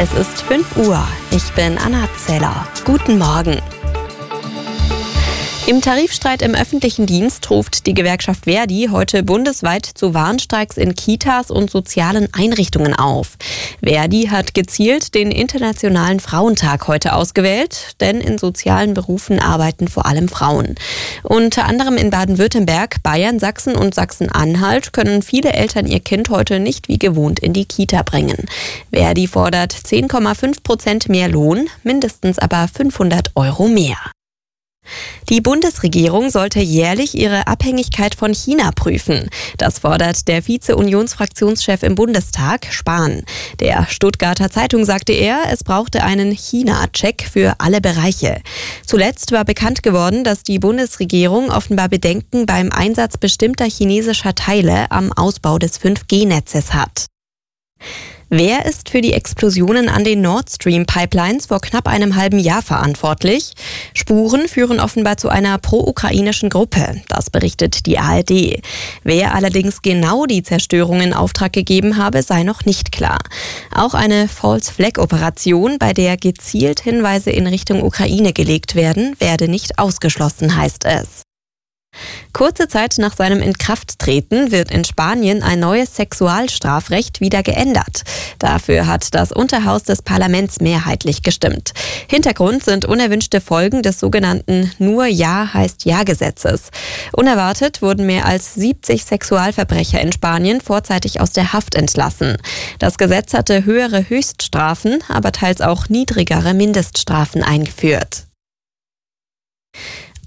Es ist 5 Uhr. Ich bin Anna Zeller. Guten Morgen. Im Tarifstreit im öffentlichen Dienst ruft die Gewerkschaft Verdi heute bundesweit zu Warnstreiks in Kitas und sozialen Einrichtungen auf. Verdi hat gezielt den Internationalen Frauentag heute ausgewählt, denn in sozialen Berufen arbeiten vor allem Frauen. Unter anderem in Baden-Württemberg, Bayern, Sachsen und Sachsen-Anhalt können viele Eltern ihr Kind heute nicht wie gewohnt in die Kita bringen. Verdi fordert 10,5 Prozent mehr Lohn, mindestens aber 500 Euro mehr. Die Bundesregierung sollte jährlich ihre Abhängigkeit von China prüfen. Das fordert der Vize-Unionsfraktionschef im Bundestag, Spahn. Der Stuttgarter Zeitung sagte er, es brauchte einen China-Check für alle Bereiche. Zuletzt war bekannt geworden, dass die Bundesregierung offenbar Bedenken beim Einsatz bestimmter chinesischer Teile am Ausbau des 5G-Netzes hat. Wer ist für die Explosionen an den Nord Stream Pipelines vor knapp einem halben Jahr verantwortlich? Spuren führen offenbar zu einer pro-ukrainischen Gruppe. Das berichtet die ARD. Wer allerdings genau die Zerstörung in Auftrag gegeben habe, sei noch nicht klar. Auch eine False Flag Operation, bei der gezielt Hinweise in Richtung Ukraine gelegt werden, werde nicht ausgeschlossen, heißt es. Kurze Zeit nach seinem Inkrafttreten wird in Spanien ein neues Sexualstrafrecht wieder geändert. Dafür hat das Unterhaus des Parlaments mehrheitlich gestimmt. Hintergrund sind unerwünschte Folgen des sogenannten Nur Ja heißt Ja Gesetzes. Unerwartet wurden mehr als 70 Sexualverbrecher in Spanien vorzeitig aus der Haft entlassen. Das Gesetz hatte höhere Höchststrafen, aber teils auch niedrigere Mindeststrafen eingeführt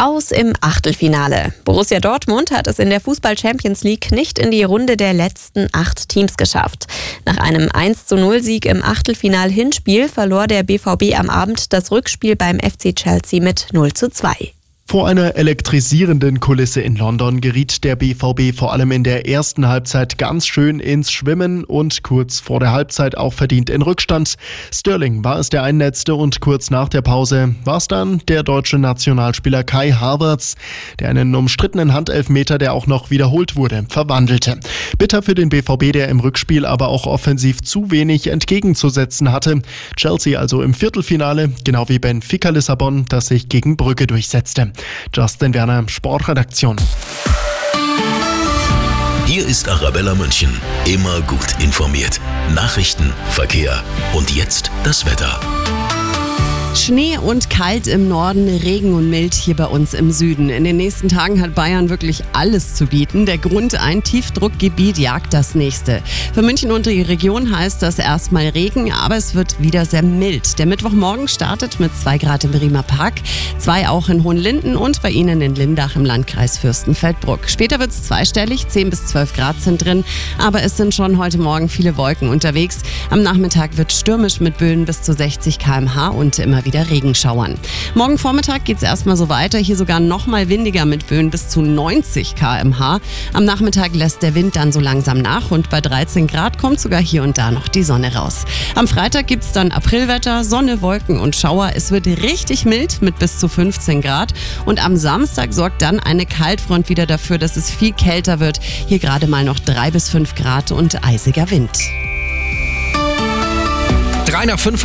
aus im Achtelfinale. Borussia Dortmund hat es in der Fußball Champions League nicht in die Runde der letzten acht Teams geschafft. Nach einem 1 zu 0 Sieg im Achtelfinal-Hinspiel verlor der BVB am Abend das Rückspiel beim FC Chelsea mit 0 zu 2. Vor einer elektrisierenden Kulisse in London geriet der BVB vor allem in der ersten Halbzeit ganz schön ins Schwimmen und kurz vor der Halbzeit auch verdient in Rückstand. Sterling war es der Einnetzte und kurz nach der Pause war es dann der deutsche Nationalspieler Kai Havertz, der einen umstrittenen Handelfmeter, der auch noch wiederholt wurde, verwandelte. Bitter für den BVB, der im Rückspiel aber auch offensiv zu wenig entgegenzusetzen hatte. Chelsea also im Viertelfinale, genau wie Benfica Lissabon, das sich gegen Brücke durchsetzte. Justin Werner, Sportredaktion. Hier ist Arabella München. Immer gut informiert. Nachrichten, Verkehr und jetzt das Wetter. Schnee und kalt im Norden, Regen und mild hier bei uns im Süden. In den nächsten Tagen hat Bayern wirklich alles zu bieten. Der Grund, ein Tiefdruckgebiet jagt das nächste. Für München und die Region heißt das erstmal Regen, aber es wird wieder sehr mild. Der Mittwochmorgen startet mit 2 Grad im Bremer Park, 2 auch in Hohenlinden und bei Ihnen in Lindach im Landkreis Fürstenfeldbruck. Später wird es zweistellig, 10 bis 12 Grad sind drin, aber es sind schon heute Morgen viele Wolken unterwegs. Am Nachmittag wird stürmisch mit Böen bis zu 60 km/h und immer wieder Regenschauern. Morgen Vormittag geht es erstmal so weiter, hier sogar noch mal windiger mit Böen bis zu 90 km/h. Am Nachmittag lässt der Wind dann so langsam nach und bei 13 Grad kommt sogar hier und da noch die Sonne raus. Am Freitag gibt es dann Aprilwetter, Sonne, Wolken und Schauer. Es wird richtig mild mit bis zu 15 Grad und am Samstag sorgt dann eine Kaltfront wieder dafür, dass es viel kälter wird. Hier gerade mal noch 3 bis 5 Grad und eisiger Wind. 3 nach 5 haben